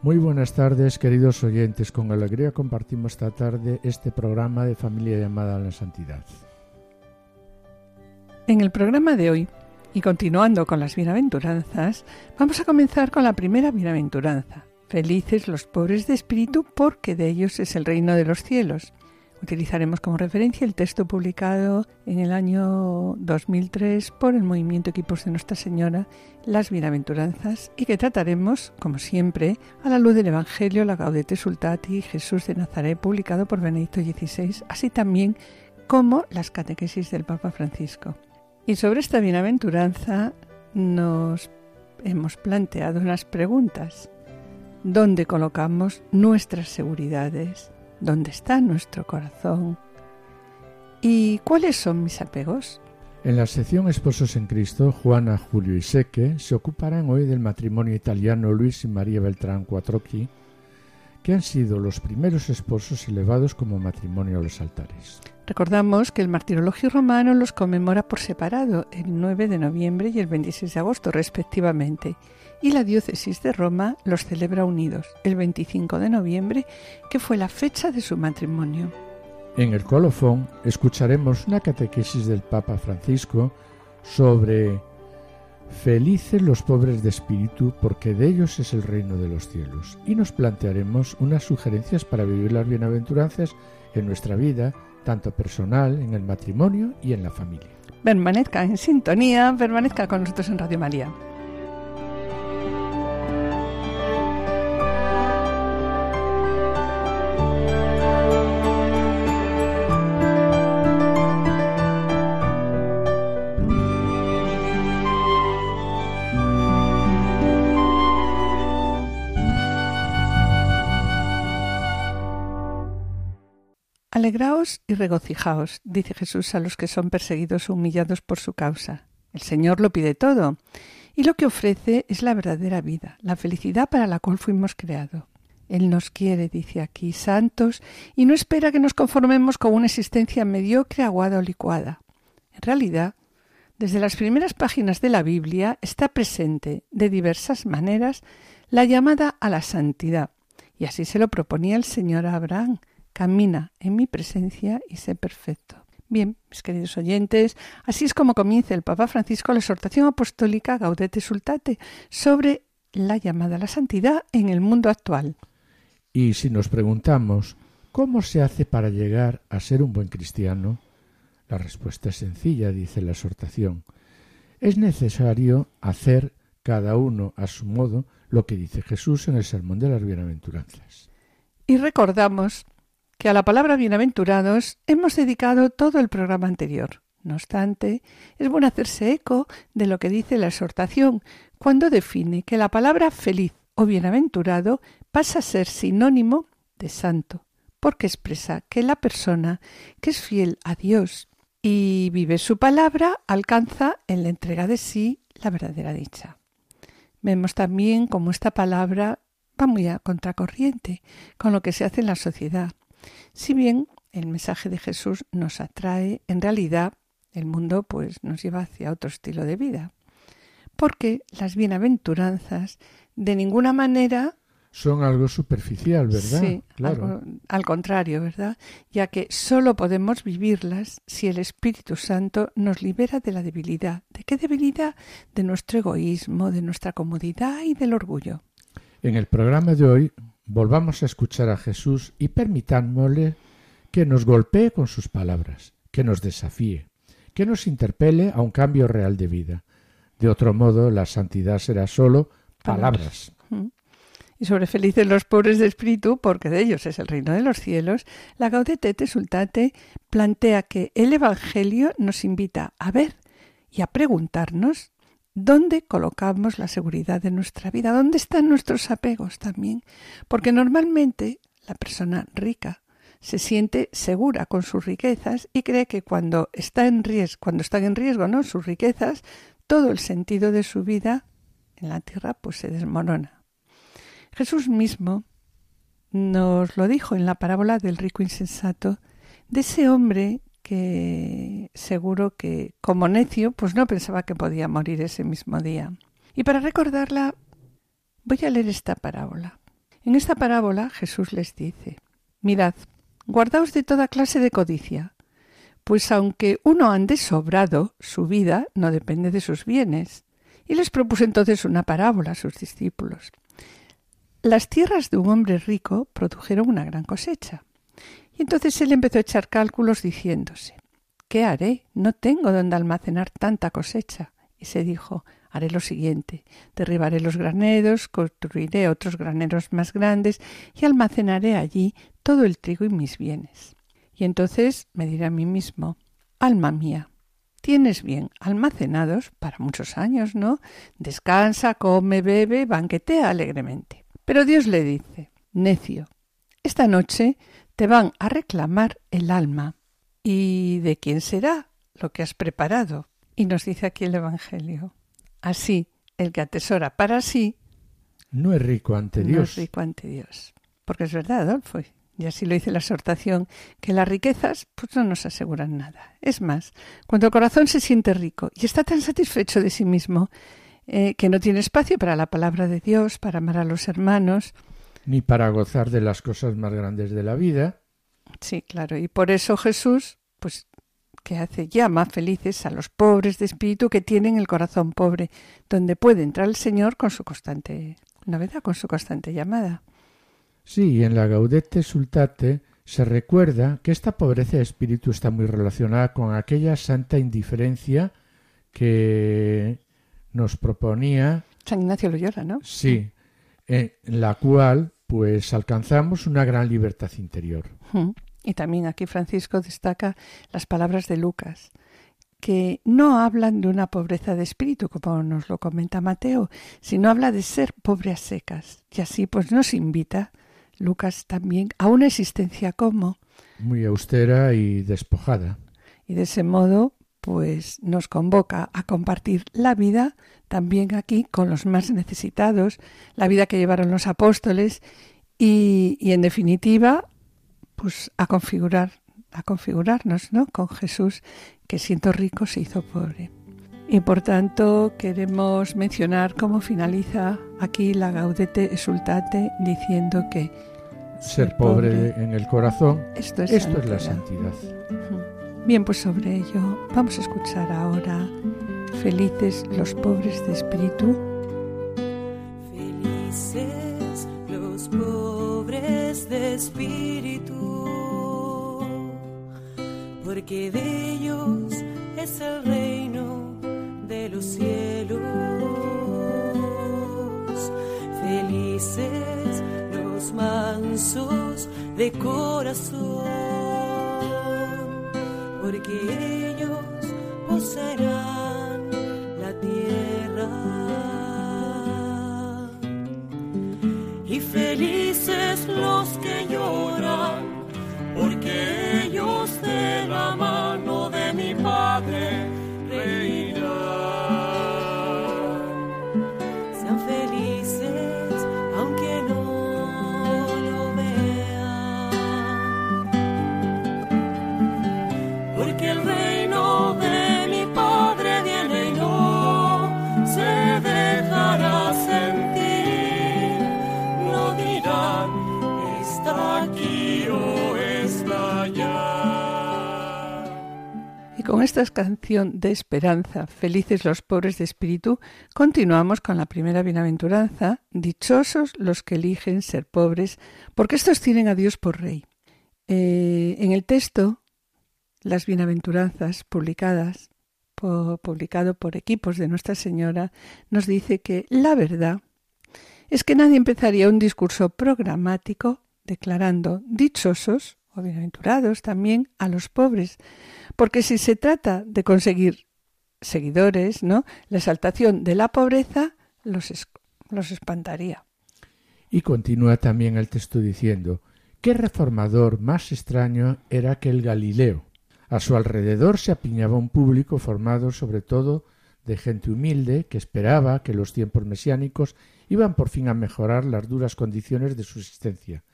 Muy buenas tardes, queridos oyentes. Con alegría compartimos esta tarde este programa de Familia llamada a la Santidad. En el programa de hoy, y continuando con las bienaventuranzas, vamos a comenzar con la primera bienaventuranza. Felices los pobres de espíritu, porque de ellos es el reino de los cielos. Utilizaremos como referencia el texto publicado en el año 2003 por el Movimiento Equipos de Nuestra Señora, Las Bienaventuranzas, y que trataremos, como siempre, a la luz del Evangelio, la Gaudete Sultati, Jesús de Nazaret, publicado por Benedicto XVI, así también como las catequesis del Papa Francisco. Y sobre esta bienaventuranza nos hemos planteado unas preguntas. ¿Dónde colocamos nuestras seguridades? Dónde está nuestro corazón y cuáles son mis apegos. En la sección Esposos en Cristo, Juana, Julio y Seque se ocuparán hoy del matrimonio italiano Luis y María Beltrán Quattrocchi, que han sido los primeros esposos elevados como matrimonio a los altares. Recordamos que el martirologio romano los conmemora por separado el 9 de noviembre y el 26 de agosto respectivamente, y la diócesis de Roma los celebra unidos el 25 de noviembre, que fue la fecha de su matrimonio. En el colofón escucharemos una catequesis del Papa Francisco sobre Felices los pobres de espíritu, porque de ellos es el reino de los cielos. Y nos plantearemos unas sugerencias para vivir las bienaventuranzas en nuestra vida, tanto personal, en el matrimonio y en la familia. Permanezca en sintonía, permanezca con nosotros en Radio María. Y regocijaos, dice Jesús a los que son perseguidos o humillados por su causa. El Señor lo pide todo, y lo que ofrece es la verdadera vida, la felicidad para la cual fuimos creados. Él nos quiere, dice aquí, santos, y no espera que nos conformemos con una existencia mediocre, aguada o licuada. En realidad, desde las primeras páginas de la Biblia está presente, de diversas maneras, la llamada a la santidad, y así se lo proponía el Señor a Abraham, camina en mi presencia y sé perfecto. Bien, mis queridos oyentes, así es como comienza el Papa Francisco la exhortación apostólica Gaudete Sultate sobre la llamada a la santidad en el mundo actual. Y si nos preguntamos, ¿cómo se hace para llegar a ser un buen cristiano? La respuesta es sencilla, dice la exhortación. Es necesario hacer cada uno a su modo lo que dice Jesús en el Sermón de las Bienaventuranzas. Y recordamos que a la palabra bienaventurados hemos dedicado todo el programa anterior. No obstante, es bueno hacerse eco de lo que dice la exhortación cuando define que la palabra feliz o bienaventurado pasa a ser sinónimo de santo, porque expresa que la persona que es fiel a Dios y vive su palabra alcanza en la entrega de sí la verdadera dicha. Vemos también cómo esta palabra va muy a contracorriente con lo que se hace en la sociedad. Si bien el mensaje de Jesús nos atrae, en realidad el mundo pues nos lleva hacia otro estilo de vida. Porque las bienaventuranzas de ninguna manera son algo superficial, ¿verdad? Sí, claro. al contrario, ¿verdad? Ya que solo podemos vivirlas si el Espíritu Santo nos libera de la debilidad. ¿De qué debilidad? De nuestro egoísmo, de nuestra comodidad y del orgullo. En el programa de hoy volvamos a escuchar a Jesús y permitámosle que nos golpee con sus palabras, que nos desafíe, que nos interpele a un cambio real de vida. De otro modo, la santidad será solo palabras. Y sobre felices los pobres de espíritu, porque de ellos es el reino de los cielos, la Gaudete Sultate plantea que el Evangelio nos invita a ver y a preguntarnos ¿Dónde colocamos la seguridad de nuestra vida? ¿Dónde están nuestros apegos también? Porque normalmente la persona rica se siente segura con sus riquezas y cree que cuando está en riesgo, cuando están en riesgo, ¿no? sus riquezas, todo el sentido de su vida en la tierra pues se desmorona. Jesús mismo nos lo dijo en la parábola del rico insensato de ese hombre que seguro que como necio pues no pensaba que podía morir ese mismo día. Y para recordarla voy a leer esta parábola. En esta parábola Jesús les dice, mirad, guardaos de toda clase de codicia, pues aunque uno ande sobrado, su vida no depende de sus bienes. Y les propuso entonces una parábola a sus discípulos. Las tierras de un hombre rico produjeron una gran cosecha. Y entonces él empezó a echar cálculos diciéndose ¿Qué haré? No tengo donde almacenar tanta cosecha. Y se dijo haré lo siguiente derribaré los graneros, construiré otros graneros más grandes y almacenaré allí todo el trigo y mis bienes. Y entonces me diré a mí mismo Alma mía, tienes bien almacenados para muchos años, ¿no? Descansa, come, bebe, banquetea alegremente. Pero Dios le dice, necio, esta noche te van a reclamar el alma. ¿Y de quién será lo que has preparado? Y nos dice aquí el Evangelio. Así, el que atesora para sí no es rico ante Dios. No es rico ante Dios. Porque es verdad, Adolfo, y así lo dice la exhortación, que las riquezas pues no nos aseguran nada. Es más, cuando el corazón se siente rico y está tan satisfecho de sí mismo, eh, que no tiene espacio para la palabra de Dios, para amar a los hermanos. Ni para gozar de las cosas más grandes de la vida. Sí, claro. Y por eso Jesús, pues, ¿qué hace? Llama felices a los pobres de espíritu que tienen el corazón pobre, donde puede entrar el Señor con su constante novedad, con su constante llamada. Sí, y en la Gaudete Sultate se recuerda que esta pobreza de espíritu está muy relacionada con aquella santa indiferencia que nos proponía San Ignacio Loyola, ¿no? Sí, en la cual pues alcanzamos una gran libertad interior. Y también aquí Francisco destaca las palabras de Lucas, que no hablan de una pobreza de espíritu, como nos lo comenta Mateo, sino habla de ser pobre a secas. Y así pues nos invita Lucas también a una existencia como muy austera y despojada. Y de ese modo pues nos convoca a compartir la vida también aquí con los más necesitados, la vida que llevaron los apóstoles y, y en definitiva pues a configurar a configurarnos ¿no? con Jesús que siendo rico se hizo pobre. Y por tanto queremos mencionar cómo finaliza aquí la Gaudete Exultate diciendo que ser pobre, en el corazón, esto es, esto es la santidad. Bien, pues sobre ello vamos a escuchar ahora Felices los pobres de espíritu. Felices los pobres de espíritu, porque de ellos es el reino de los cielos. Felices los mansos de corazón porque ellos poseerán la tierra. Y felices los que con esta canción de esperanza, felices los pobres de espíritu, continuamos con la primera bienaventuranza, dichosos los que eligen ser pobres, porque estos tienen a Dios por rey. Eh, en el texto, las bienaventuranzas publicadas, publicado por equipos de Nuestra Señora, nos dice que la verdad es que nadie empezaría un discurso programático declarando dichosos o bienaventurados también a los pobres, porque si se trata de conseguir seguidores, ¿no? La exaltación de la pobreza los, los espantaría. Y continúa también el texto diciendo qué reformador más extraño era aquel Galileo. A su alrededor se apiñaba un público formado sobre todo de gente humilde que esperaba que los tiempos mesiánicos iban por fin a mejorar las duras condiciones de su existencia.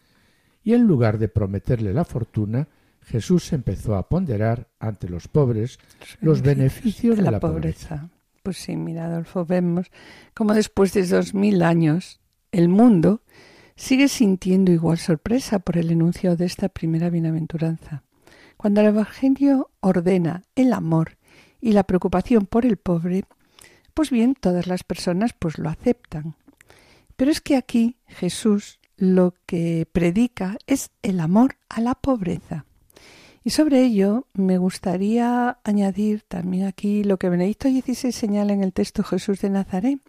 Y en lugar de prometerle la fortuna, Jesús empezó a ponderar ante los pobres los beneficios de, la, pobreza. Pues sí, mira, Adolfo, vemos como después de dos mil años el mundo sigue sintiendo igual sorpresa por el enuncio de esta primera bienaventuranza. Cuando el Evangelio ordena el amor y la preocupación por el pobre, pues bien, todas las personas pues lo aceptan. Pero es que aquí Jesús lo que predica es el amor a la pobreza. Y sobre ello me gustaría añadir también aquí lo que Benedicto XVI señala en el texto Jesús de Nazaret,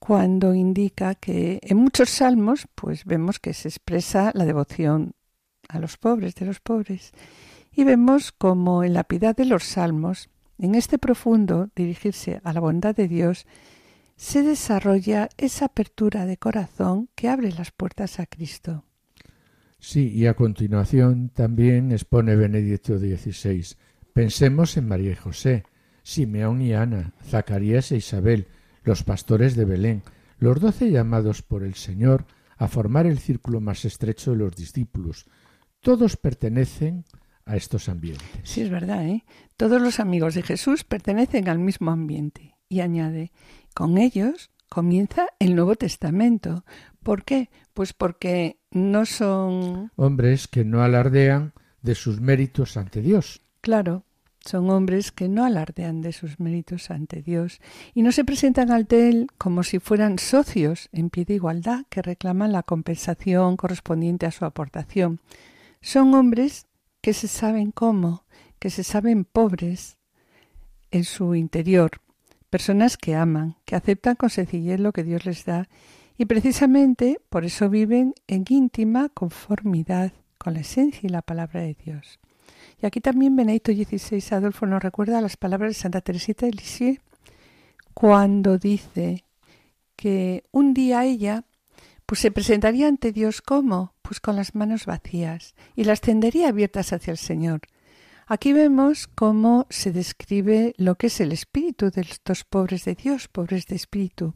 cuando indica que en muchos salmos pues vemos que se expresa la devoción a los pobres, de los pobres, y vemos como en la piedad de los salmos, en este profundo dirigirse a la bondad de Dios, se desarrolla esa apertura de corazón que abre las puertas a Cristo. Sí, y a continuación también expone Benedicto XVI. Pensemos en María y José, Simeón y Ana, Zacarías e Isabel, los pastores de Belén, los doce llamados por el Señor a formar el círculo más estrecho de los discípulos. Todos pertenecen a estos ambientes. Sí, es verdad, ¿eh? Todos los amigos de Jesús pertenecen al mismo ambiente. Y añade, con ellos comienza el Nuevo Testamento. ¿Por qué? Pues porque no son hombres que no alardean de sus méritos ante Dios. Claro, son hombres que no alardean de sus méritos ante Dios y no se presentan ante Él como si fueran socios en pie de igualdad que reclaman la compensación correspondiente a su aportación. Son hombres que se saben cómo, que se saben pobres en su interior, personas que aman, que aceptan con sencillez lo que Dios les da y precisamente por eso viven en íntima conformidad con la esencia y la palabra de Dios. Y aquí también Benedicto XVI Adolfo nos recuerda las palabras de Santa Teresita de Lisieux cuando dice que un día ella pues se presentaría ante Dios como pues con las manos vacías y las tendería abiertas hacia el Señor, Aquí vemos cómo se describe lo que es el espíritu de estos pobres de Dios, pobres de espíritu.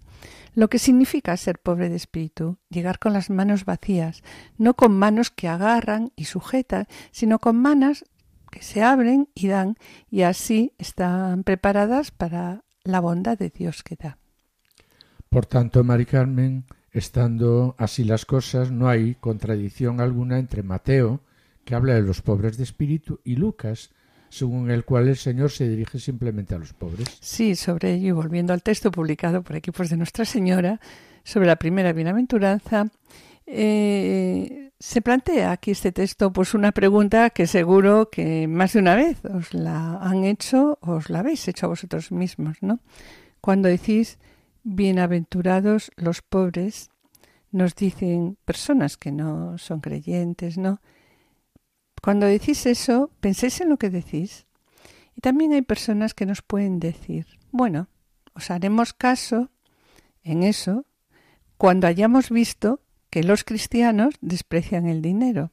Lo que significa ser pobre de espíritu, llegar con las manos vacías, no con manos que agarran y sujetan, sino con manos que se abren y dan, y así están preparadas para la bondad de Dios que da. Por tanto, Mari Carmen, estando así las cosas, no hay contradicción alguna entre Mateo, que habla de los pobres de espíritu, y Lucas, según el cual el Señor se dirige simplemente a los pobres. Sí, sobre ello, y volviendo al texto publicado por equipos de Nuestra Señora, sobre la primera bienaventuranza, eh, se plantea aquí este texto pues una pregunta que seguro que más de una vez os la han hecho, os la habéis hecho a vosotros mismos, ¿no? Cuando decís bienaventurados los pobres, nos dicen personas que no son creyentes, ¿no? Cuando decís eso, penséis en lo que decís. Y también hay personas que nos pueden decir, bueno, os haremos caso en eso cuando hayamos visto que los cristianos desprecian el dinero.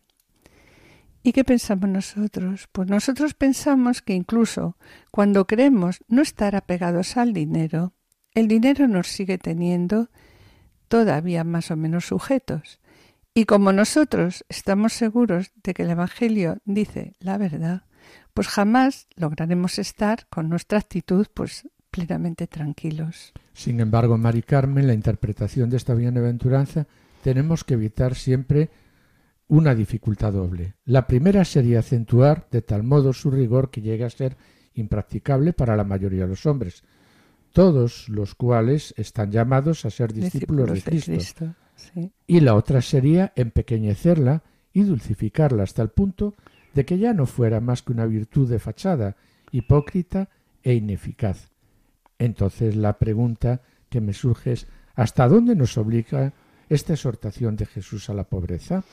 ¿Y qué pensamos nosotros? Pues nosotros pensamos que incluso cuando creemos no estar apegados al dinero, el dinero nos sigue teniendo todavía más o menos sujetos. Y como nosotros estamos seguros de que el Evangelio dice la verdad, pues jamás lograremos estar con nuestra actitud pues plenamente tranquilos. Sin embargo, Mari Carmen, la interpretación de esta bienaventuranza tenemos que evitar siempre una dificultad doble. La primera sería acentuar de tal modo su rigor que llegue a ser impracticable para la mayoría de los hombres, todos los cuales están llamados a ser discípulos, de Cristo. Y la otra sería empequeñecerla y dulcificarla hasta el punto de que ya no fuera más que una virtud de fachada, hipócrita e ineficaz. Entonces la pregunta que me surge es ¿hasta dónde nos obliga esta exhortación de Jesús a la pobreza?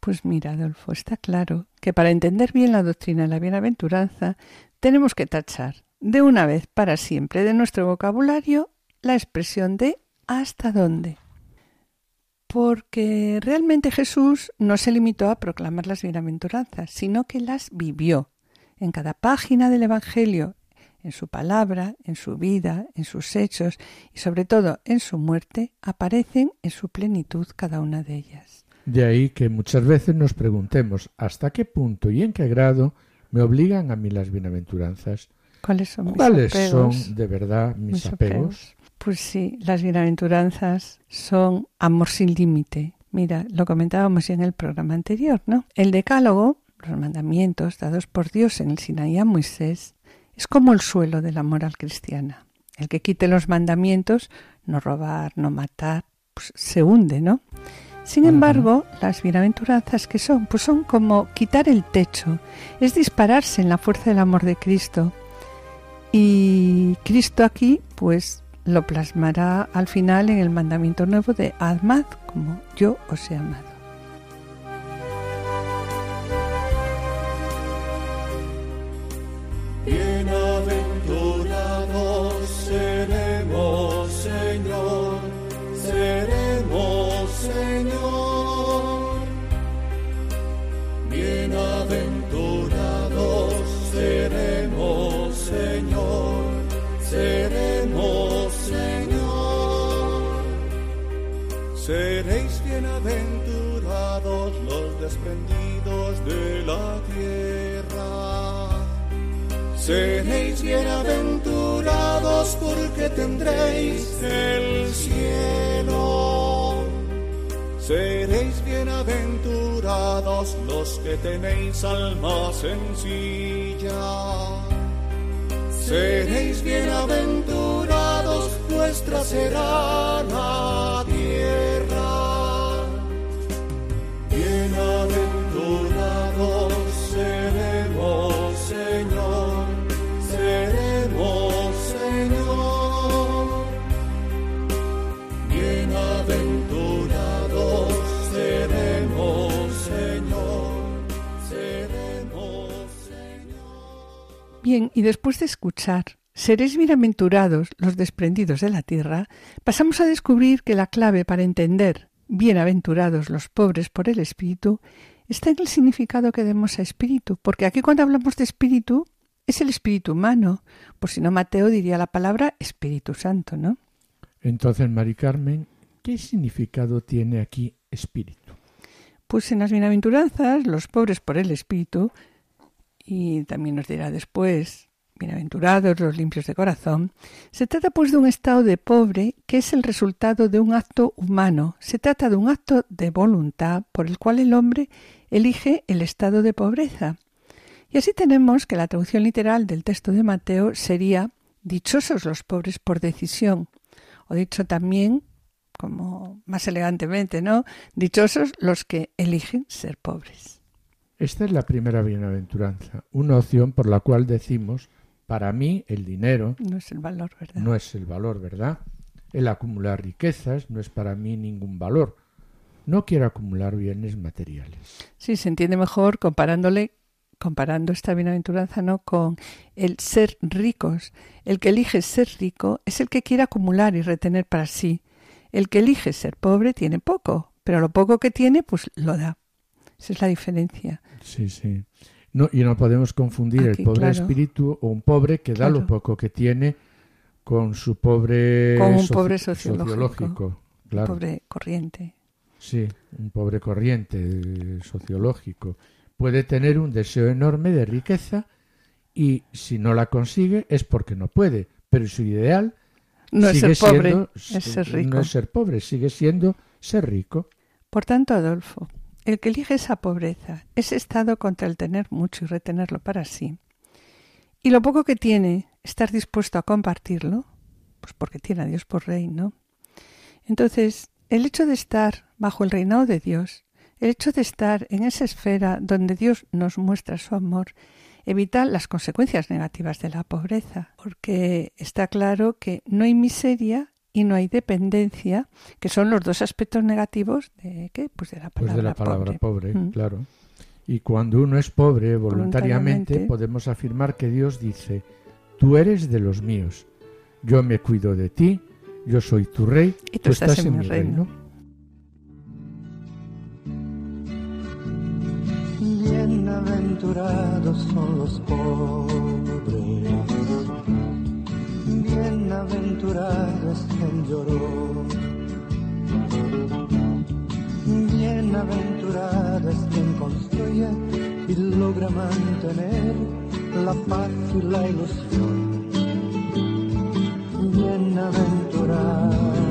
Pues mira, Adolfo, está claro que para entender bien la doctrina de la bienaventuranza tenemos que tachar de una vez para siempre de nuestro vocabulario la expresión de hasta dónde. Porque realmente Jesús no se limitó a proclamar las bienaventuranzas, sino que las vivió. En cada página del Evangelio, en su palabra, en su vida, en sus hechos y sobre todo en su muerte, aparecen en su plenitud cada una de ellas. De ahí que muchas veces nos preguntemos hasta qué punto y en qué grado me obligan a mí las bienaventuranzas. ¿Cuáles son mis ¿Cuáles apegos? son de verdad mis, apegos? Pues sí, las bienaventuranzas son amor sin límite. Mira, lo comentábamos ya en el programa anterior, ¿no? El decálogo, los mandamientos dados por Dios en el Sinaí a Moisés, es como el suelo de la moral cristiana. El que quite los mandamientos, no robar, no matar, pues se hunde, ¿no? Sin embargo, las bienaventuranzas que son, pues son como quitar el techo, es dispararse en la fuerza del amor de Cristo. Y Cristo aquí, pues lo plasmará al final en el mandamiento nuevo de amad como yo os he amado. Seréis bienaventurados los desprendidos de la tierra. Seréis bienaventurados porque tendréis el cielo. Seréis bienaventurados los que tenéis alma sencilla. Seréis bienaventurados, vuestra será la Bien, y después de escuchar Seréis bienaventurados los desprendidos de la tierra, pasamos a descubrir que la clave para entender bienaventurados los pobres por el espíritu está en el significado que demos a espíritu, porque aquí cuando hablamos de espíritu es el espíritu humano, por si no Mateo diría la palabra Espíritu Santo, ¿no? Entonces, Mari Carmen, ¿qué significado tiene aquí espíritu? Pues en las bienaventuranzas, los pobres por el espíritu, y también nos dirá después, bienaventurados los limpios de corazón, se trata pues de un estado de pobre que es el resultado de un acto humano, se trata de un acto de voluntad por el cual el hombre elige el estado de pobreza. Y así tenemos que la traducción literal del texto de Mateo sería dichosos los pobres por decisión, o dicho también como más elegantemente, ¿no? Dichosos los que eligen ser pobres. Esta es la primera bienaventuranza, una opción por la cual decimos, para mí el dinero No es el valor, ¿verdad? no es el valor, ¿verdad? El acumular riquezas no es para mí ningún valor. No quiero acumular bienes materiales. Sí, se entiende mejor comparándole, comparando esta bienaventuranza no con el ser ricos. El que elige ser rico es el que quiere acumular y retener para sí. El que elige ser pobre tiene poco, pero lo poco que tiene, pues lo da. Esa es la diferencia. Sí, sí. No, y no podemos confundir Aquí, el pobre claro. espíritu o un pobre que da lo poco que tiene con su pobre, Con un soci- pobre sociológico. Claro. Pobre corriente. Sí, un pobre corriente eh, sociológico. Puede tener un deseo enorme de riqueza y si no la consigue es porque no puede, pero su ideal No es sigue ser pobre, siendo- es ser rico. No es ser pobre, sigue siendo ser rico. Por tanto, Adolfo, el que elige esa pobreza, ese estado contra el tener mucho y retenerlo para sí, y lo poco que tiene, estar dispuesto a compartirlo, pues porque tiene a Dios por rey, ¿no? Entonces, el hecho de estar bajo el reinado de Dios, el hecho de estar en esa esfera donde Dios nos muestra su amor, evita las consecuencias negativas de la pobreza, porque está claro que no hay miseria y no hay dependencia, que son los dos aspectos negativos de qué? Pues de la palabra, pues de la palabra pobre, mm. claro. Y cuando uno es pobre voluntariamente, podemos afirmar que Dios dice, tú eres de los míos, yo me cuido de ti, yo soy tu rey, tú, estás, en, mi reino. Bienaventurados son los pobres bienaventurado es quien lloró. Bienaventurado es quien construye y logra mantener la paz y la ilusión. Bienaventurados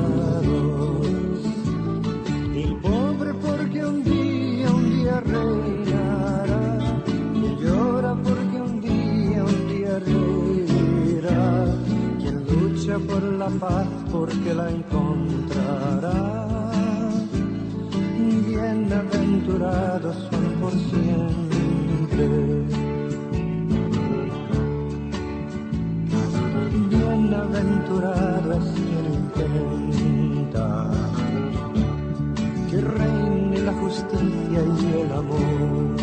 por la paz porque la encontrará. Bienaventurados son por siempre. Bienaventurado es quien intenta que reine la justicia y el amor.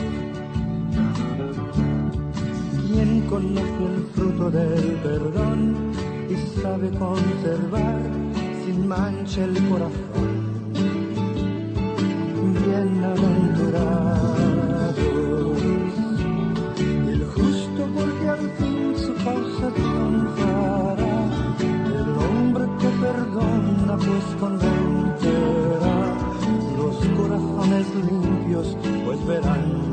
Quien conoce el fruto del perdón y sabe conservar sin mancha el corazón. Bienaventurados el justo porque al fin su causa triunfará. El hombre que perdona pues convencerá los corazones limpios pues verán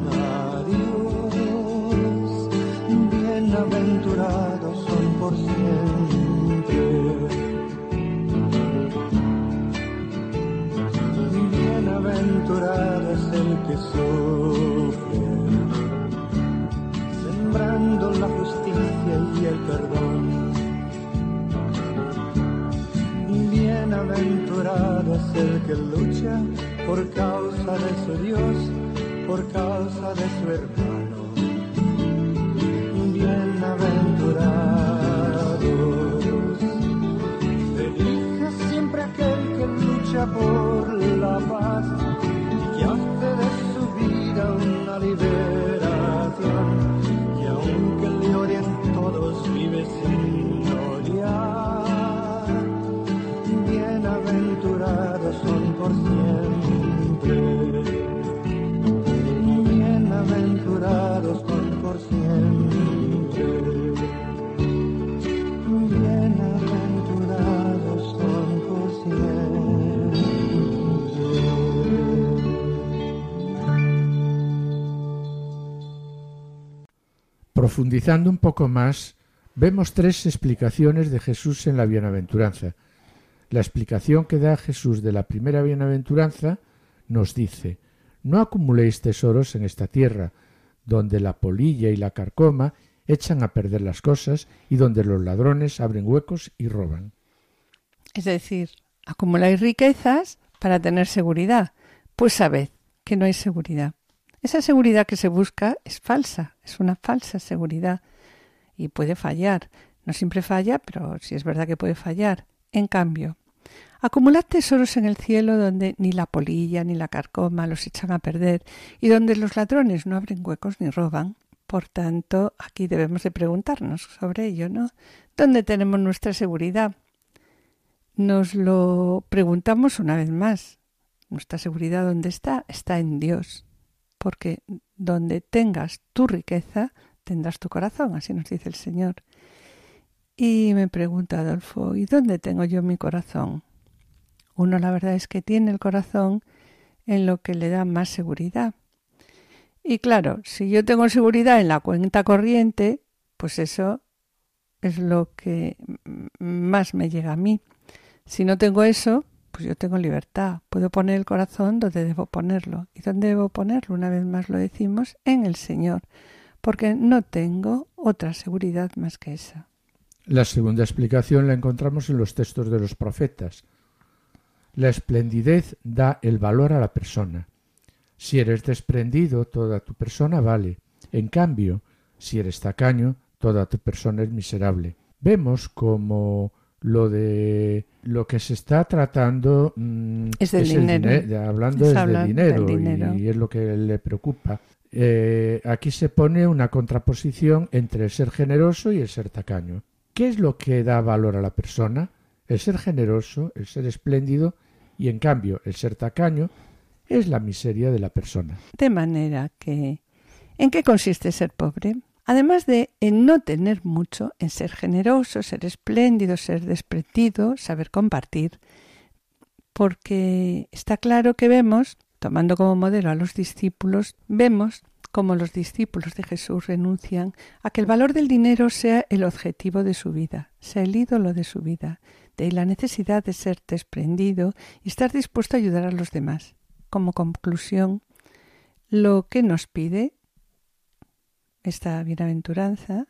que sembrando la justicia y el perdón. Bienaventurado es el que lucha por causa de su Dios, por causa de su hermano. Bienaventurados, feliz es siempre aquel que lucha por Profundizando un poco más, vemos tres explicaciones de Jesús en la bienaventuranza. La explicación que da Jesús de la primera bienaventuranza nos dice No acumuléis tesoros en esta tierra, donde la polilla y la carcoma echan a perder las cosas y donde los ladrones abren huecos y roban. Es decir, acumuláis riquezas para tener seguridad. Pues sabed que no hay seguridad. Esa seguridad que se busca es falsa, es una falsa seguridad y puede fallar. No siempre falla, pero sí es verdad que puede fallar. En cambio, acumulad tesoros en el cielo donde ni la polilla ni la carcoma los echan a perder y donde los ladrones no abren huecos ni roban. Por tanto, aquí debemos de preguntarnos sobre ello, ¿no? ¿Dónde tenemos nuestra seguridad? Nos lo preguntamos una vez más. Nuestra seguridad, ¿dónde está? Está en Dios. Porque donde tengas tu riqueza, tendrás tu corazón, así nos dice el Señor. Y me pregunta Adolfo, ¿y dónde tengo yo mi corazón? Uno la verdad es que tiene el corazón en lo que le da más seguridad. Y claro, si yo tengo seguridad en la cuenta corriente, pues eso es lo que más me llega a mí. Si no tengo eso, pues yo tengo libertad. Puedo poner el corazón donde debo ponerlo. ¿Y dónde debo ponerlo? Una vez más lo decimos, en el Señor, porque no tengo otra seguridad más que esa. La segunda explicación la encontramos en los textos de los profetas. La esplendidez da el valor a la persona. Si eres desprendido, toda tu persona vale. En cambio, si eres tacaño, toda tu persona es miserable. Vemos como lo de lo que se está tratando mm, Es el dinero. dine- de- hablando Es es hablar dinero, y- dinero. Y, es lo que le preocupa. Eh, aquí se pone una contraposición entre el ser generoso y el ser tacaño. ¿Qué es lo que da valor a la persona? El ser generoso, el ser espléndido y en cambio el ser tacaño es la miseria de la persona. De manera que ¿En qué consiste ser pobre? Además de en no tener mucho, en ser generoso, ser espléndido, ser desprendido, saber compartir. Porque está claro que vemos, tomando como modelo a los discípulos, vemos cómo los discípulos de Jesús renuncian a que el valor del dinero sea el objetivo de su vida, sea el ídolo de su vida, de la necesidad de ser desprendido y estar dispuesto a ayudar a los demás. Como conclusión, lo que nos pide esta bienaventuranza,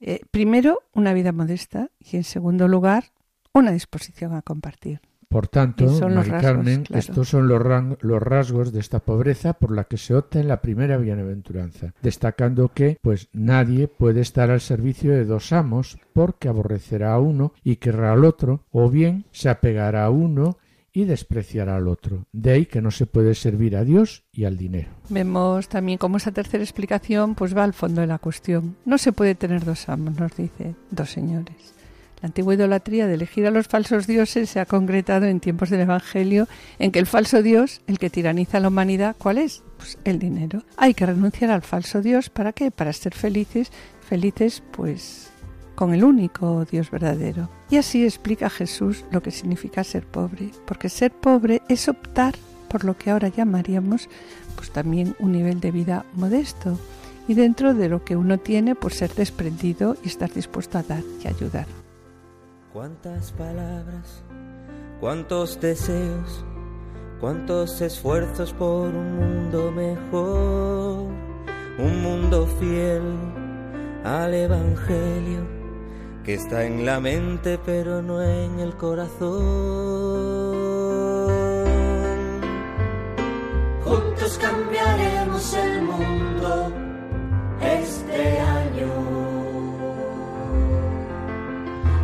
eh, primero una vida modesta y en segundo lugar una disposición a compartir. Por tanto, Mari Carmen, estos son los, los, rasgos de esta pobreza por la que se opta en la primera bienaventuranza, destacando que, pues, nadie puede estar al servicio de dos amos, porque aborrecerá a uno y querrá al otro, o bien se apegará a uno y despreciar al otro. De ahí que no se puede servir a Dios y al dinero. Vemos también cómo esa tercera explicación pues va al fondo de la cuestión. No se puede tener dos amos, nos dice, dos señores. La antigua idolatría de elegir a los falsos dioses se ha concretado en tiempos del Evangelio en que el falso dios, el que tiraniza a la humanidad, ¿cuál es? Pues el dinero. Hay que renunciar al falso dios, ¿para qué? Para ser felices, felices pues con el único Dios verdadero. Y así explica Jesús lo que significa ser pobre, porque ser pobre es optar por lo que ahora llamaríamos pues también un nivel de vida modesto y dentro de lo que uno tiene pues ser desprendido y estar dispuesto a dar y ayudar. Cuántas palabras, cuántos deseos, cuántos esfuerzos por un mundo mejor, un mundo fiel al Evangelio que está en la mente pero no en el corazón. Juntos cambiaremos el mundo este año.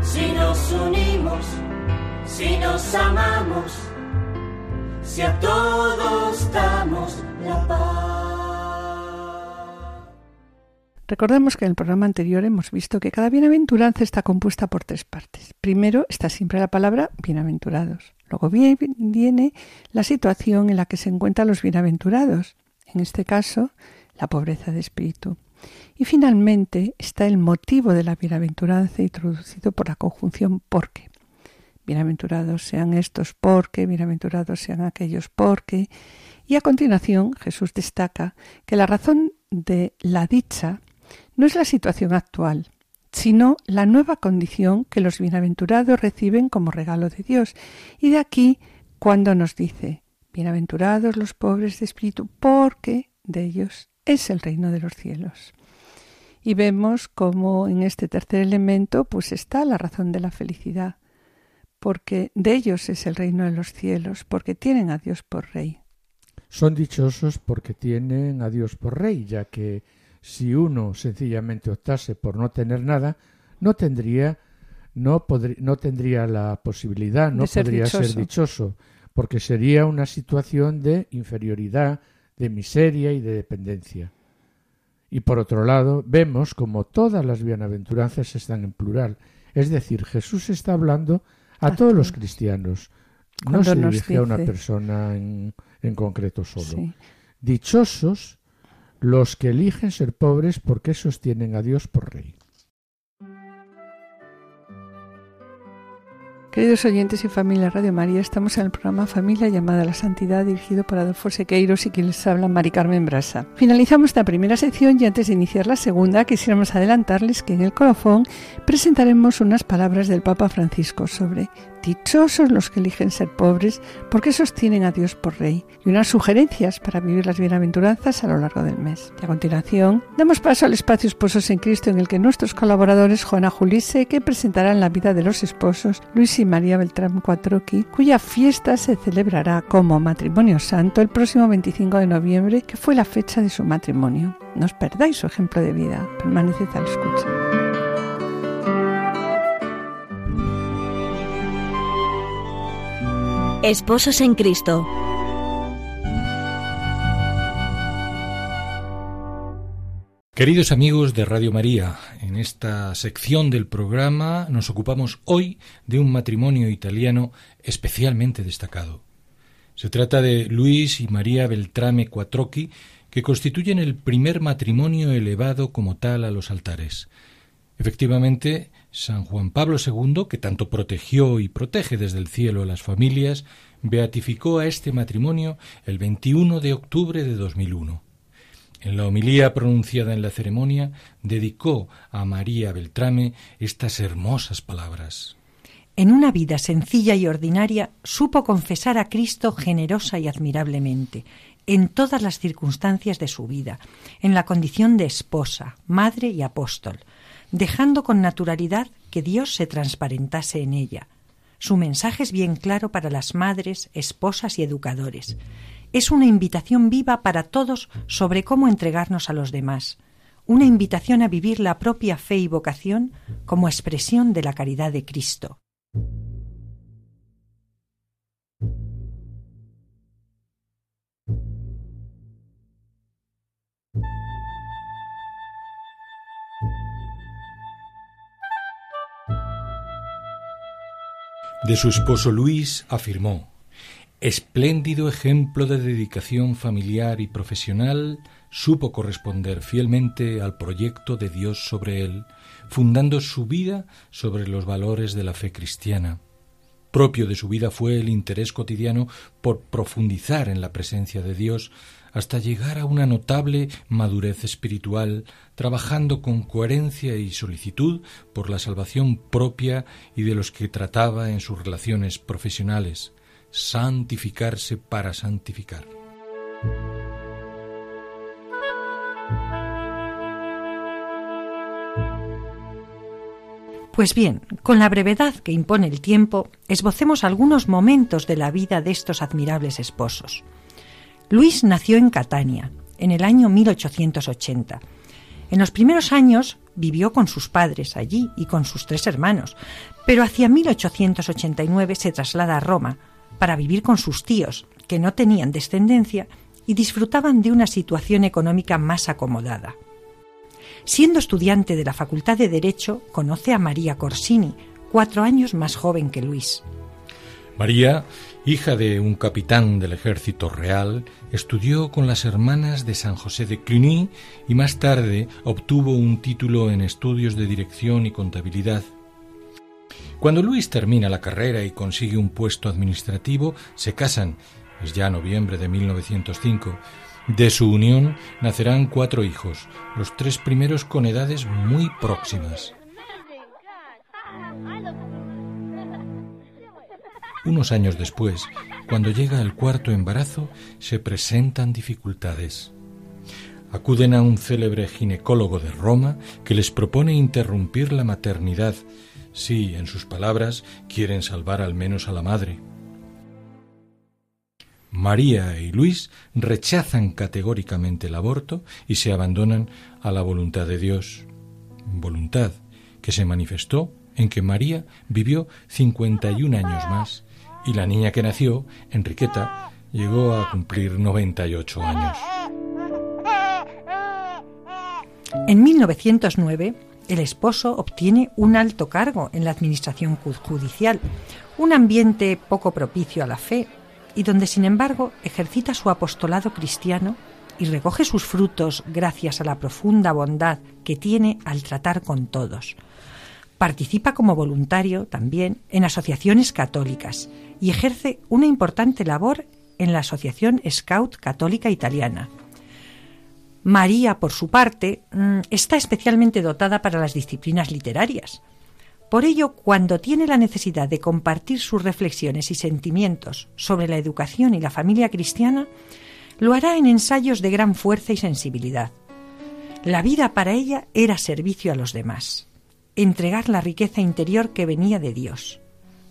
Si nos unimos, si nos amamos, si a todos damos la paz. Recordemos que en el programa anterior hemos visto que cada bienaventuranza está compuesta por tres partes. Primero está siempre la palabra bienaventurados. Luego viene la situación en la que se encuentran los bienaventurados, en este caso la pobreza de espíritu. Y finalmente está el motivo de la bienaventuranza introducido por la conjunción porque. Bienaventurados sean estos porque, bienaventurados sean aquellos porque. Y a continuación Jesús destaca que la razón de la dicha no es la situación actual, sino la nueva condición que los bienaventurados reciben como regalo de Dios. Y de aquí cuando nos dice, bienaventurados los pobres de espíritu, porque de ellos es el reino de los cielos. Y vemos cómo en este tercer elemento pues está la razón de la felicidad, porque de ellos es el reino de los cielos, porque tienen a Dios por rey. Son dichosos porque tienen a Dios por rey, ya que si uno sencillamente optase por no tener nada, no tendría no, no tendría la posibilidad, no podría ser dichoso, porque sería una situación de inferioridad, de miseria y de dependencia. Y por otro lado, vemos como todas las bienaventuranzas están en plural, es decir, Jesús está hablando a, todos los cristianos, no se dirige a una persona en, concreto solo. Dichosos los que eligen ser pobres porque sostienen a Dios por rey. Queridos oyentes y familia Radio María, estamos en el programa Familia llamada a la Santidad, dirigido por Adolfo Sequeiros y quien les habla, Mari Carmen Brasa. Finalizamos esta primera sección y antes de iniciar la segunda, quisiéramos adelantarles que en el colofón presentaremos unas palabras del Papa Francisco sobre Dichosos los que eligen ser pobres, porque sostienen a Dios por Rey, y unas sugerencias para vivir las bienaventuranzas a lo largo del mes. Y a continuación, damos paso al espacio Esposos en Cristo, en el que nuestros colaboradores, Juana Julise, que presentarán la vida de los esposos, Luis y María Beltrán Cuatroqui, cuya fiesta se celebrará como matrimonio santo el próximo 25 de noviembre, que fue la fecha de su matrimonio. No os perdáis su ejemplo de vida. Permaneced al escucha. Esposos en Cristo. Queridos amigos de Radio María, en esta sección del programa nos ocupamos hoy de un matrimonio italiano especialmente destacado. Se trata de Luis y María Beltrame Quattrocchi, que constituyen el primer matrimonio elevado como tal a los altares. Efectivamente, San Juan Pablo II, que tanto protegió y protege desde el cielo a las familias, beatificó a este matrimonio el 21 de octubre de 2001. En la homilía pronunciada en la ceremonia, dedicó a María Beltrame estas hermosas palabras. En una vida sencilla y ordinaria supo confesar a Cristo generosa y admirablemente, en todas las circunstancias de su vida, en la condición de esposa, madre y apóstol, dejando con naturalidad que Dios se transparentase en ella. Su mensaje es bien claro para las madres, esposas y educadores. Es una invitación viva para todos sobre cómo entregarnos a los demás, una invitación a vivir la propia fe y vocación como expresión de la caridad de Cristo. De su esposo Luis afirmó, espléndido ejemplo de dedicación familiar y profesional, supo corresponder fielmente al proyecto de Dios sobre él, fundando su vida sobre los valores de la fe cristiana. Propio de su vida fue el interés cotidiano por profundizar en la presencia de Dios, hasta llegar a una notable madurez espiritual, trabajando con coherencia y solicitud por la salvación propia y de los que trataba en sus relaciones profesionales, santificarse para santificar. Pues bien, con la brevedad que impone el tiempo, esbocemos algunos momentos de la vida de estos admirables esposos. Luis nació en Catania, en el año 1880. En los primeros años vivió con sus padres allí y con sus tres hermanos, pero hacia 1889 se traslada a Roma para vivir con sus tíos, que no tenían descendencia y disfrutaban de una situación económica más acomodada. Siendo estudiante de la Facultad de Derecho, conoce a María Corsini, cuatro años más joven que Luis. María, hija de un capitán del ejército real, estudió con las hermanas de San José de Cluny y más tarde obtuvo un título en estudios de dirección y contabilidad. Cuando Luis termina la carrera y consigue un puesto administrativo, se casan, es ya noviembre de 1905. De su unión nacerán cuatro hijos, los tres primeros con edades muy próximas. Unos años después, cuando llega el cuarto embarazo, se presentan dificultades. Acuden a un célebre ginecólogo de Roma que les propone interrumpir la maternidad si, en sus palabras, quieren salvar al menos a la madre. María y Luis rechazan categóricamente el aborto y se abandonan a la voluntad de Dios, voluntad que se manifestó en que María vivió 51 años más y la niña que nació, Enriqueta, llegó a cumplir 98 años. En 1909, el esposo obtiene un alto cargo en la administración judicial, un ambiente poco propicio a la fe y donde, sin embargo, ejercita su apostolado cristiano y recoge sus frutos gracias a la profunda bondad que tiene al tratar con todos. Participa como voluntario también en asociaciones católicas y ejerce una importante labor en la Asociación Scout Católica Italiana. María, por su parte, mm, está especialmente dotada para las disciplinas literarias. Por ello, cuando tiene la necesidad de compartir sus reflexiones y sentimientos sobre la educación y la familia cristiana, lo hará en ensayos de gran fuerza y sensibilidad. La vida para ella era servicio a los demás, entregar la riqueza interior que venía de Dios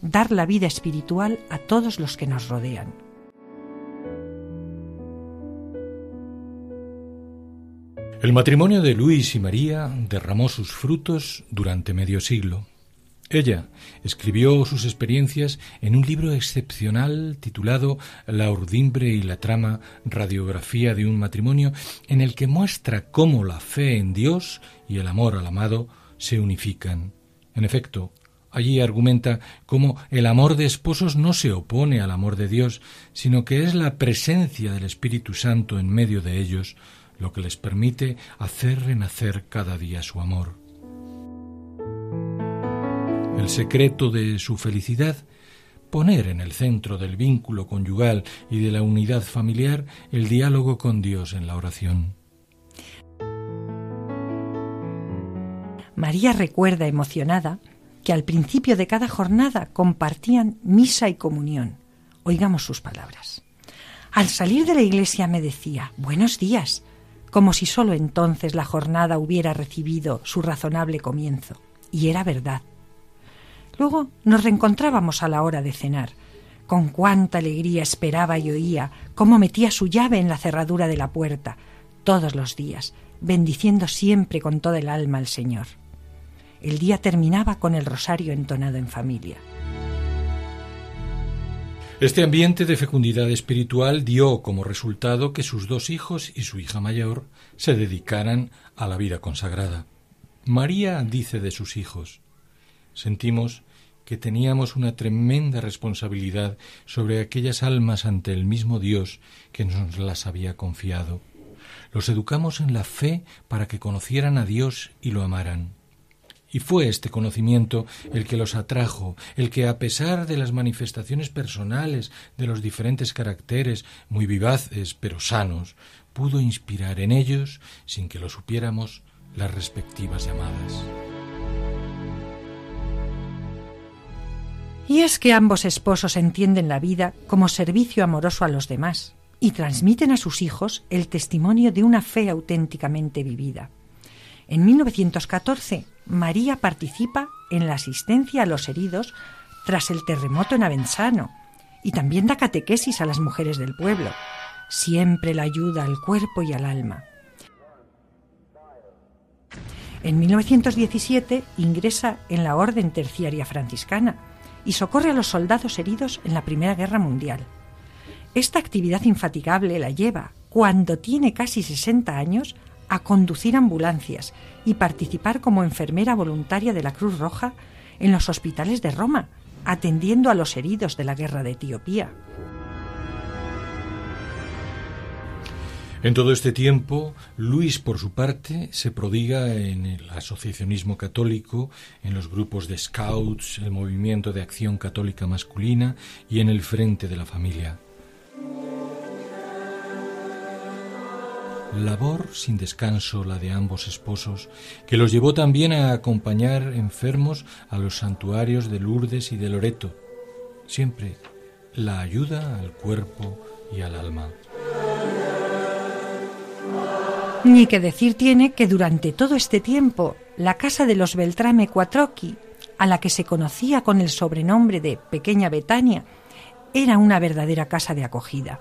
dar la vida espiritual a todos los que nos rodean. El matrimonio de Luis y María derramó sus frutos durante medio siglo. Ella escribió sus experiencias en un libro excepcional titulado La urdimbre y la trama, radiografía de un matrimonio, en el que muestra cómo la fe en Dios y el amor al amado se unifican. En efecto, Allí argumenta cómo el amor de esposos no se opone al amor de Dios, sino que es la presencia del Espíritu Santo en medio de ellos lo que les permite hacer renacer cada día su amor. El secreto de su felicidad, poner en el centro del vínculo conyugal y de la unidad familiar el diálogo con Dios en la oración. María recuerda emocionada que al principio de cada jornada compartían misa y comunión. Oigamos sus palabras. Al salir de la iglesia me decía, buenos días, como si sólo entonces la jornada hubiera recibido su razonable comienzo. Y era verdad. Luego nos reencontrábamos a la hora de cenar. Con cuánta alegría esperaba y oía cómo metía su llave en la cerradura de la puerta, todos los días, bendiciendo siempre con toda el alma al Señor. El día terminaba con el rosario entonado en familia. Este ambiente de fecundidad espiritual dio como resultado que sus dos hijos y su hija mayor se dedicaran a la vida consagrada. María dice de sus hijos, sentimos que teníamos una tremenda responsabilidad sobre aquellas almas ante el mismo Dios que nos las había confiado. Los educamos en la fe para que conocieran a Dios y lo amaran. Y fue este conocimiento el que los atrajo, el que a pesar de las manifestaciones personales de los diferentes caracteres, muy vivaces pero sanos, pudo inspirar en ellos, sin que lo supiéramos, las respectivas llamadas. Y es que ambos esposos entienden la vida como servicio amoroso a los demás y transmiten a sus hijos el testimonio de una fe auténticamente vivida. En 1914, María participa en la asistencia a los heridos tras el terremoto en Avenzano y también da catequesis a las mujeres del pueblo. Siempre la ayuda al cuerpo y al alma. En 1917 ingresa en la Orden Terciaria Franciscana y socorre a los soldados heridos en la Primera Guerra Mundial. Esta actividad infatigable la lleva, cuando tiene casi 60 años, a conducir ambulancias y participar como enfermera voluntaria de la Cruz Roja en los hospitales de Roma, atendiendo a los heridos de la guerra de Etiopía. En todo este tiempo, Luis, por su parte, se prodiga en el asociacionismo católico, en los grupos de scouts, el movimiento de acción católica masculina y en el frente de la familia. Labor sin descanso la de ambos esposos, que los llevó también a acompañar enfermos a los santuarios de Lourdes y de Loreto. Siempre la ayuda al cuerpo y al alma. Ni que decir tiene que durante todo este tiempo la casa de los Beltrame Quattrocchi, a la que se conocía con el sobrenombre de Pequeña Betania, era una verdadera casa de acogida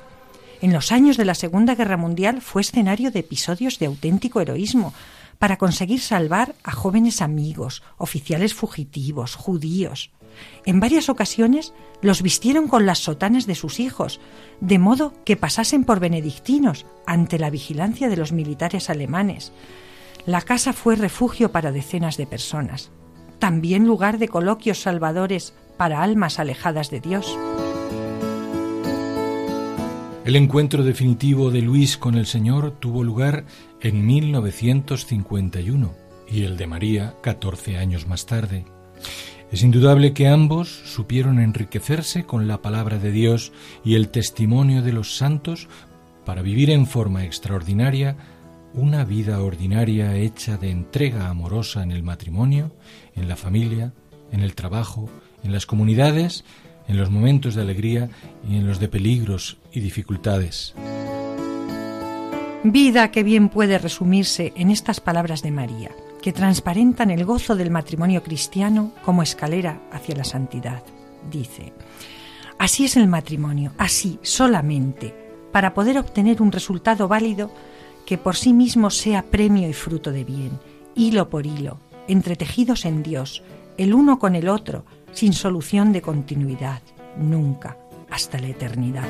en los años de la Segunda Guerra Mundial fue escenario de episodios de auténtico heroísmo para conseguir salvar a jóvenes amigos, oficiales fugitivos, judíos. En varias ocasiones los vistieron con las sotanas de sus hijos, de modo que pasasen por benedictinos ante la vigilancia de los militares alemanes. La casa fue refugio para decenas de personas, también lugar de coloquios salvadores para almas alejadas de Dios. El encuentro definitivo de Luis con el Señor tuvo lugar en 1951 y el de María 14 años más tarde. Es indudable que ambos supieron enriquecerse con la palabra de Dios y el testimonio de los santos para vivir en forma extraordinaria una vida ordinaria hecha de entrega amorosa en el matrimonio, en la familia, en el trabajo, en las comunidades en los momentos de alegría y en los de peligros y dificultades. Vida que bien puede resumirse en estas palabras de María, que transparentan el gozo del matrimonio cristiano como escalera hacia la santidad. Dice, así es el matrimonio, así solamente, para poder obtener un resultado válido que por sí mismo sea premio y fruto de bien, hilo por hilo, entretejidos en Dios, el uno con el otro, sin solución de continuidad, nunca, hasta la eternidad.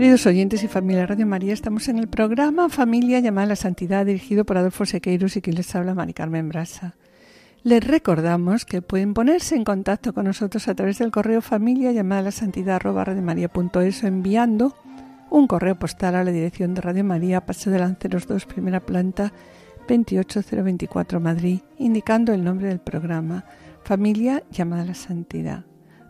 Queridos oyentes y familia Radio María, estamos en el programa Familia llamada a la Santidad, dirigido por Adolfo Sequeiros y quien les habla Mari Carmen Brasa. Les recordamos que pueden ponerse en contacto con nosotros a través del correo familia llamada la santidad o enviando un correo postal a la dirección de Radio María, Paseo de Lanceros 2, primera planta, 28024 Madrid, indicando el nombre del programa, Familia llamada a la Santidad.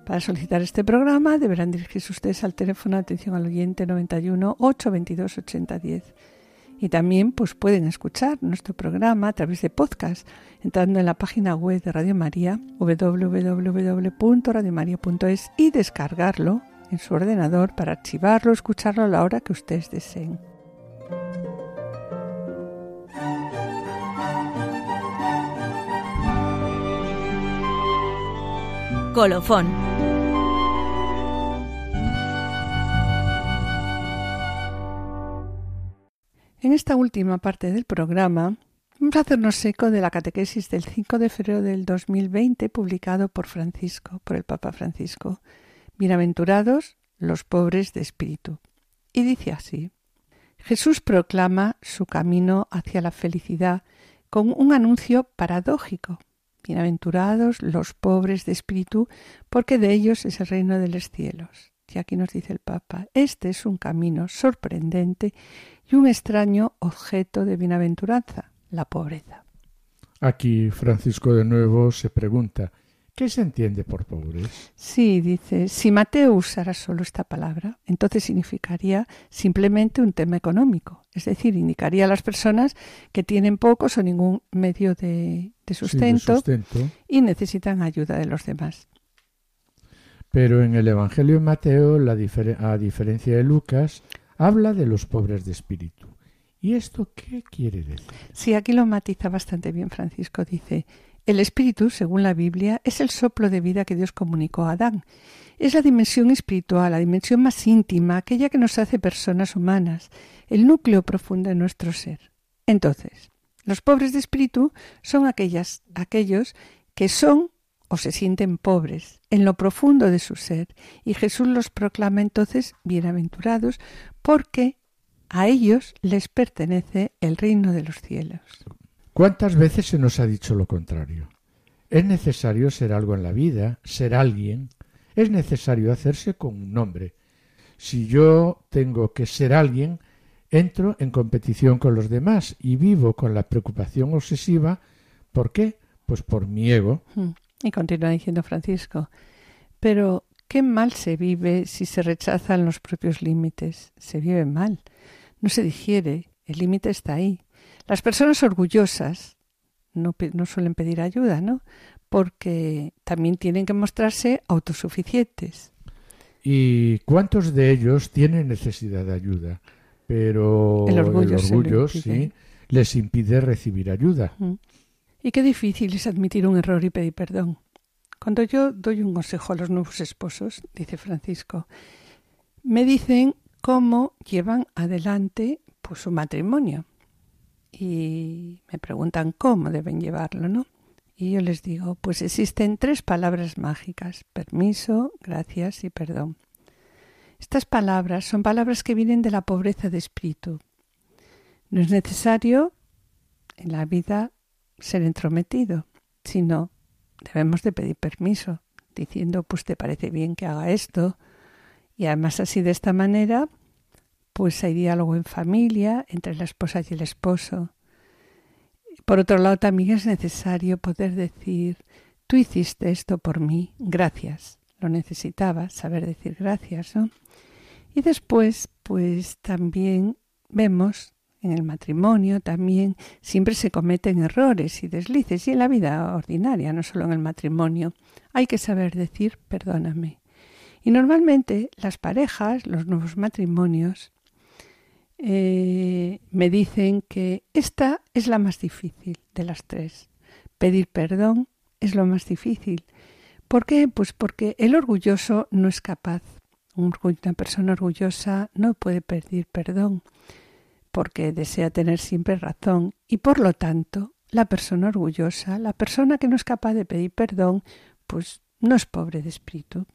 Para solicitar este programa deberán dirigirse ustedes al teléfono de atención al oyente 91 822 8010. Y también pues pueden escuchar nuestro programa a través de podcast entrando en la página web de Radio María www.radiomaria.es y descargarlo en su ordenador para archivarlo escucharlo a la hora que ustedes deseen. Colofón. En esta última parte del programa vamos a hacernos eco de la catequesis del 5 de febrero del 2020 publicado por Francisco, por el Papa Francisco. Bienaventurados los pobres de espíritu. Y dice así: Jesús proclama su camino hacia la felicidad con un anuncio paradójico. Bienaventurados los pobres de espíritu, porque de ellos es el reino de los cielos. Y aquí nos dice el Papa, este es un camino sorprendente y un extraño objeto de bienaventuranza, la pobreza. Aquí Francisco de nuevo se pregunta, ¿Qué se entiende por pobres? Sí, dice, si Mateo usara solo esta palabra, entonces significaría simplemente un tema económico, es decir, indicaría a las personas que tienen pocos o ningún medio de, sustento, y necesitan ayuda de los demás. Pero en el Evangelio de Mateo, la a diferencia de Lucas, habla de los pobres de espíritu. ¿Y esto qué quiere decir? Sí, aquí lo matiza bastante bien Francisco. Dice, el espíritu, según la Biblia, es el soplo de vida que Dios comunicó a Adán. Es la dimensión espiritual, la dimensión más íntima, aquella que nos hace personas humanas, el núcleo profundo de nuestro ser. Entonces, los pobres de espíritu son aquellas, aquellos que son o se sienten pobres en lo profundo de su ser, y Jesús los proclama entonces bienaventurados porque a ellos les pertenece el reino de los cielos. ¿Cuántas veces se nos ha dicho lo contrario? Es necesario ser algo en la vida, ser alguien. Es necesario hacerse con un nombre. Si yo tengo que ser alguien, entro en competición con los demás y vivo con la preocupación obsesiva. ¿Por qué? Pues por mi ego. Hmm. Y continúa diciendo Francisco. Pero qué mal se vive si se rechazan los propios límites. Se vive mal. No se digiere. El límite está ahí. Las personas orgullosas no, suelen pedir ayuda, ¿no? Porque también tienen que mostrarse autosuficientes. ¿Y cuántos de ellos tienen necesidad de ayuda? Pero el orgullo, sí, les impide recibir ayuda. Y qué difícil es admitir un error y pedir perdón. Cuando yo doy un consejo a los nuevos esposos, dice Francisco, me dicen cómo llevan adelante pues, su matrimonio y me preguntan cómo deben llevarlo, ¿no? Y yo les digo, pues existen tres palabras mágicas, permiso, gracias y perdón. Estas palabras son palabras que vienen de la pobreza de espíritu. No es necesario en la vida ser entrometido, sino debemos de pedir permiso, diciendo, pues te parece bien que haga esto. Y además así de esta manera, pues hay diálogo en familia entre la esposa y el esposo. Por otro lado, también es necesario poder decir, tú hiciste esto por mí, gracias. Lo necesitaba, saber decir gracias, ¿no? Y después, pues también vemos en el matrimonio también siempre se cometen errores y deslices y en la vida ordinaria, no solo en el matrimonio. Hay que saber decir perdóname. Y normalmente las parejas, los nuevos matrimonios, eh, me dicen que esta es la más difícil de las tres. Pedir perdón es lo más difícil. ¿Por qué? Pues porque el orgulloso no es capaz. Una persona orgullosa no puede pedir perdón porque desea tener siempre razón y por lo tanto la persona orgullosa, la persona que no es capaz de pedir perdón, pues no es pobre de espíritu.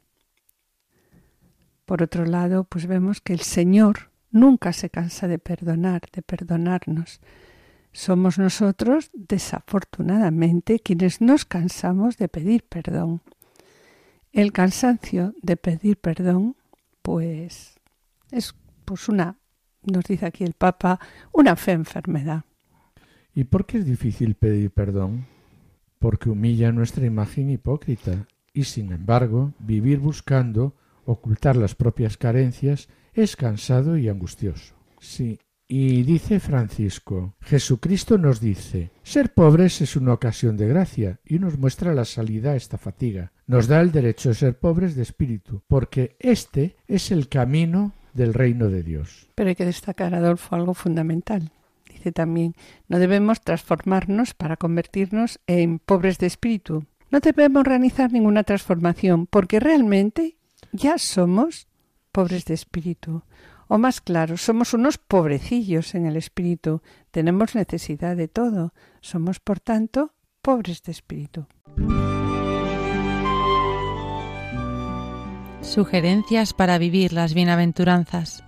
Por otro lado, pues vemos que el Señor nunca se cansa de perdonar, de perdonarnos. Somos nosotros, desafortunadamente, quienes nos cansamos de pedir perdón. El cansancio de pedir perdón, pues es pues una, nos dice aquí el Papa, una fe enfermedad. ¿Y por qué es difícil pedir perdón? Porque humilla nuestra imagen hipócrita y sin embargo vivir buscando ocultar las propias carencias es cansado y angustioso. Sí, y dice Francisco, Jesucristo nos dice, ser pobres es una ocasión de gracia y nos muestra la salida a esta fatiga. Nos da el derecho de ser pobres de espíritu, porque este es el camino del reino de Dios. Pero hay que destacar, Adolfo, algo fundamental. Dice también, no debemos transformarnos para convertirnos en pobres de espíritu. No debemos realizar ninguna transformación, porque realmente ya somos pobres de espíritu. O más claro, somos unos pobrecillos en el espíritu, tenemos necesidad de todo, somos por tanto pobres de espíritu. Sugerencias para vivir las bienaventuranzas.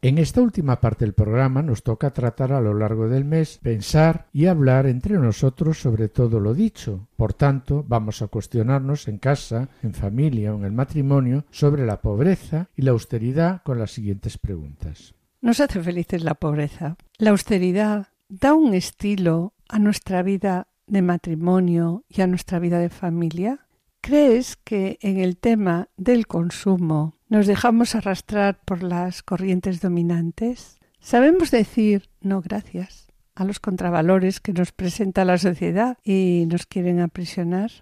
En esta última parte del programa nos toca tratar a lo largo del mes, pensar y hablar entre nosotros sobre todo lo dicho. Por tanto, vamos a cuestionarnos en casa, en familia o en el matrimonio sobre la pobreza y la austeridad con las siguientes preguntas. Nos hace felices la pobreza. La austeridad da un estilo a nuestra vida de matrimonio y a nuestra vida de familia. ¿Crees que en el tema del consumo nos dejamos arrastrar por las corrientes dominantes? ¿Sabemos decir no gracias a los contravalores que nos presenta la sociedad y nos quieren aprisionar?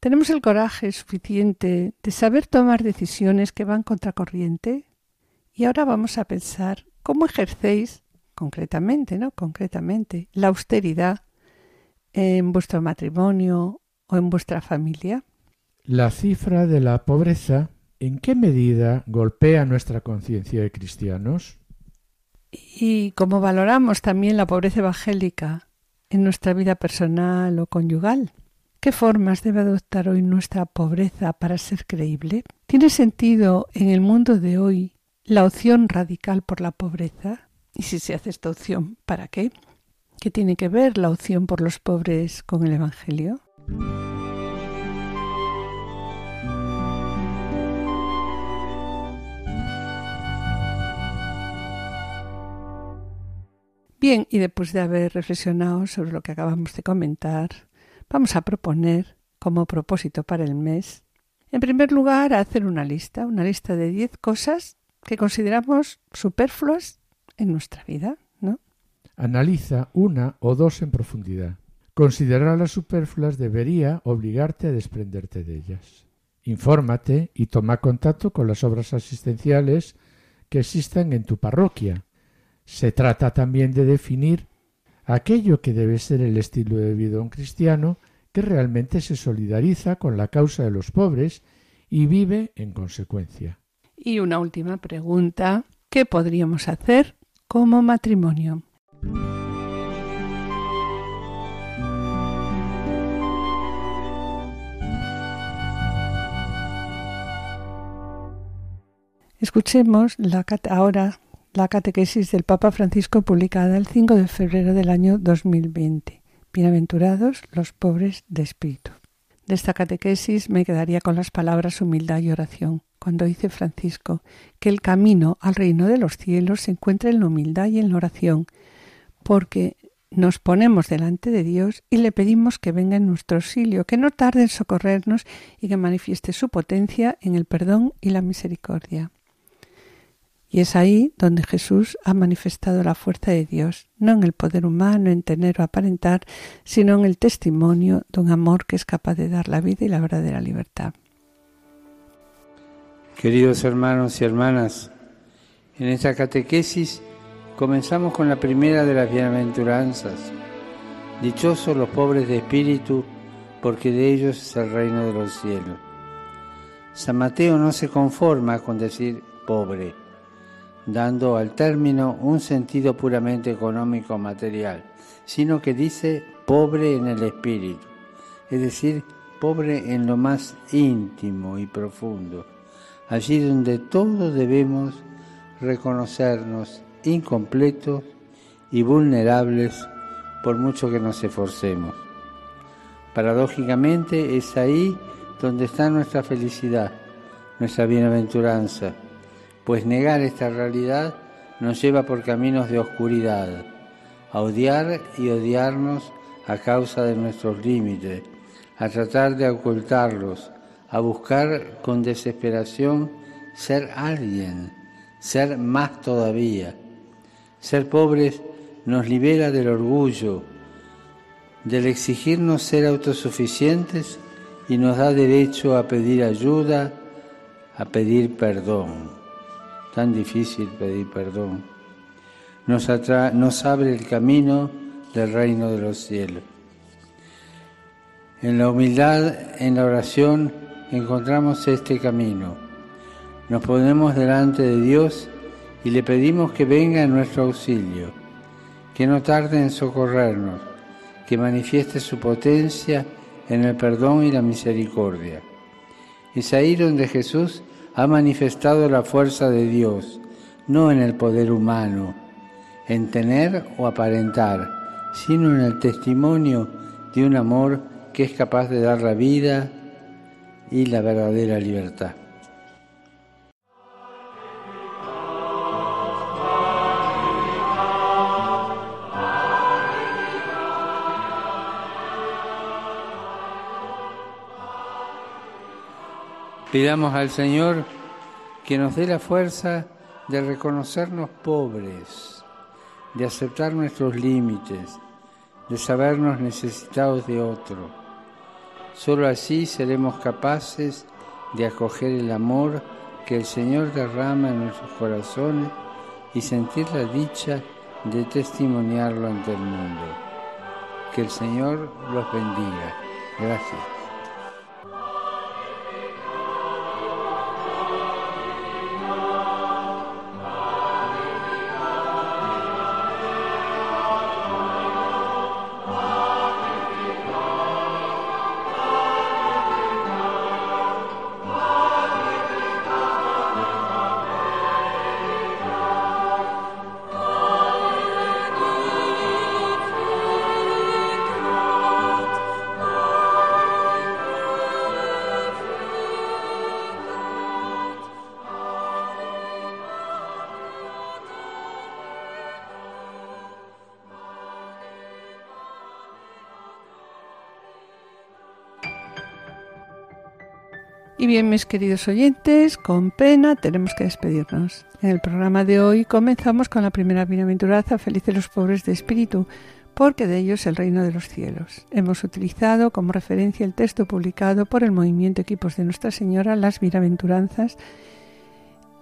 ¿Tenemos el coraje suficiente de saber tomar decisiones que van contracorriente? Y ahora vamos a pensar cómo ejercéis concretamente, ¿no? Concretamente, la austeridad en vuestro matrimonio o en vuestra familia. La cifra de la pobreza, ¿en qué medida golpea nuestra conciencia de cristianos? Y cómo valoramos también la pobreza evangélica en nuestra vida personal o conyugal. ¿Qué formas debe adoptar hoy nuestra pobreza para ser creíble? ¿Tiene sentido en el mundo de hoy la opción radical por la pobreza? Y si se hace esta opción, ¿para qué? ¿Qué tiene que ver la opción por los pobres con el Evangelio? Bien, y después de haber reflexionado sobre lo que acabamos de comentar, vamos a proponer como propósito para el mes, en primer lugar, hacer una lista, una lista de 10 cosas que consideramos superfluas en nuestra vida, ¿no? Analiza una o dos en profundidad. Considerarlas superfluas debería obligarte a desprenderte de ellas. Infórmate y toma contacto con las obras asistenciales que existan en tu parroquia se trata también de definir aquello que debe ser el estilo de vida de un cristiano que realmente se solidariza con la causa de los pobres y vive en consecuencia. Y una última pregunta, ¿qué podríamos hacer como matrimonio? Escuchemos la ahora la catequesis del Papa Francisco publicada el 5 de febrero del año 2020. Bienaventurados los pobres de espíritu. De esta catequesis me quedaría con las palabras humildad y oración, cuando dice Francisco que el camino al reino de los cielos se encuentra en la humildad y en la oración, porque nos ponemos delante de Dios y le pedimos que venga en nuestro auxilio, que no tarde en socorrernos y que manifieste su potencia en el perdón y la misericordia. Y es ahí donde Jesús ha manifestado la fuerza de Dios, no en el poder humano, en tener o aparentar, sino en el testimonio de un amor que es capaz de dar la vida y la verdadera libertad. Queridos hermanos y hermanas, en esta catequesis comenzamos con la primera de las bienaventuranzas. Dichosos los pobres de espíritu, porque de ellos es el reino de los cielos. San Mateo no se conforma con decir pobre dando al término un sentido puramente económico material, sino que dice pobre en el espíritu, es decir, pobre en lo más íntimo y profundo, allí donde todos debemos reconocernos incompletos y vulnerables por mucho que nos esforcemos. Paradójicamente es ahí donde está nuestra felicidad, nuestra bienaventuranza, pues negar esta realidad nos lleva por caminos de oscuridad, a odiar y odiarnos a causa de nuestros límites, a tratar de ocultarlos, a buscar con desesperación ser alguien, ser más todavía. Ser pobres nos libera del orgullo, del exigirnos ser autosuficientes y nos da derecho a pedir ayuda, a pedir perdón. Tan difícil pedir perdón. Nos, nos abre el camino del reino de los cielos. En la humildad, en la oración, encontramos este camino. Nos ponemos delante de Dios y le pedimos que venga en nuestro auxilio, que no tarde en socorrernos, que manifieste su potencia en el perdón y la misericordia. Es ahí donde Jesús ha manifestado la fuerza de Dios, no en el poder humano, en tener o aparentar, sino en el testimonio de un amor que es capaz de dar la vida y la verdadera libertad. Pidamos al Señor que nos dé la fuerza de reconocernos pobres, de aceptar nuestros límites, de sabernos necesitados de otro. Solo así seremos capaces de acoger el amor que el Señor derrama en nuestros corazones y sentir la dicha de testimoniarlo ante el mundo. Que el Señor los bendiga. Gracias. Mis queridos oyentes, con pena tenemos que despedirnos. En el programa de hoy comenzamos con la primera bienaventuranza, felices los pobres de espíritu, porque de ellos el reino de los cielos. Hemos utilizado como referencia el texto publicado por el movimiento Equipos de Nuestra Señora, las bienaventuranzas,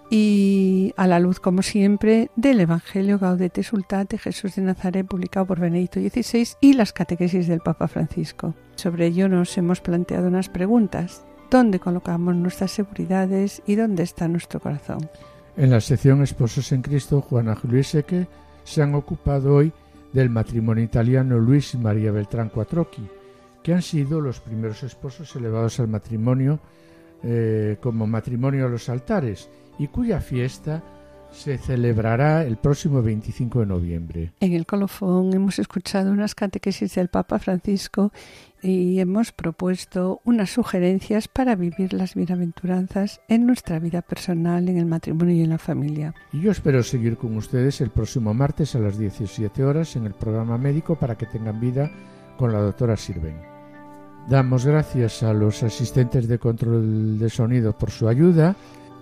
y a la luz, como siempre, del Evangelio Gaudete Sultate Jesús de Nazaret, publicado por Benedicto XVI, y las catequesis del Papa Francisco. Sobre ello nos hemos planteado unas preguntas dónde colocamos nuestras seguridades y dónde está nuestro corazón. En la sección Esposos en Cristo, Juana Luis Seque se han ocupado hoy del matrimonio italiano Luis y María Beltrán Quattrocchi, que han sido los primeros esposos elevados al matrimonio eh, como matrimonio a los altares y cuya fiesta se celebrará el próximo 25 de noviembre. En el colofón hemos escuchado unas catequesis del Papa Francisco y hemos propuesto unas sugerencias para vivir las bienaventuranzas en nuestra vida personal, en el matrimonio y en la familia. Y yo espero seguir con ustedes el próximo martes a las 17 horas en el programa médico para que tengan vida con la doctora Sirven. Damos gracias a los asistentes de control de sonido por su ayuda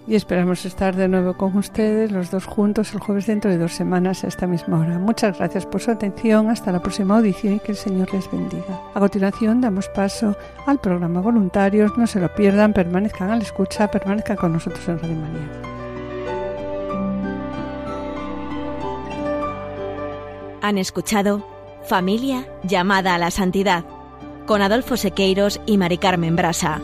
y esperamos estar de nuevo con ustedes los dos juntos el jueves dentro de dos semanas a esta misma hora. Muchas gracias por su atención, hasta la próxima audición y que el Señor les bendiga. A continuación damos paso al programa Voluntarios, no se lo pierdan, permanezcan a la escucha, permanezcan con nosotros en Radio. Han escuchado Familia llamada a la santidad con Adolfo Sequeiros y Mari Carmen Brasa.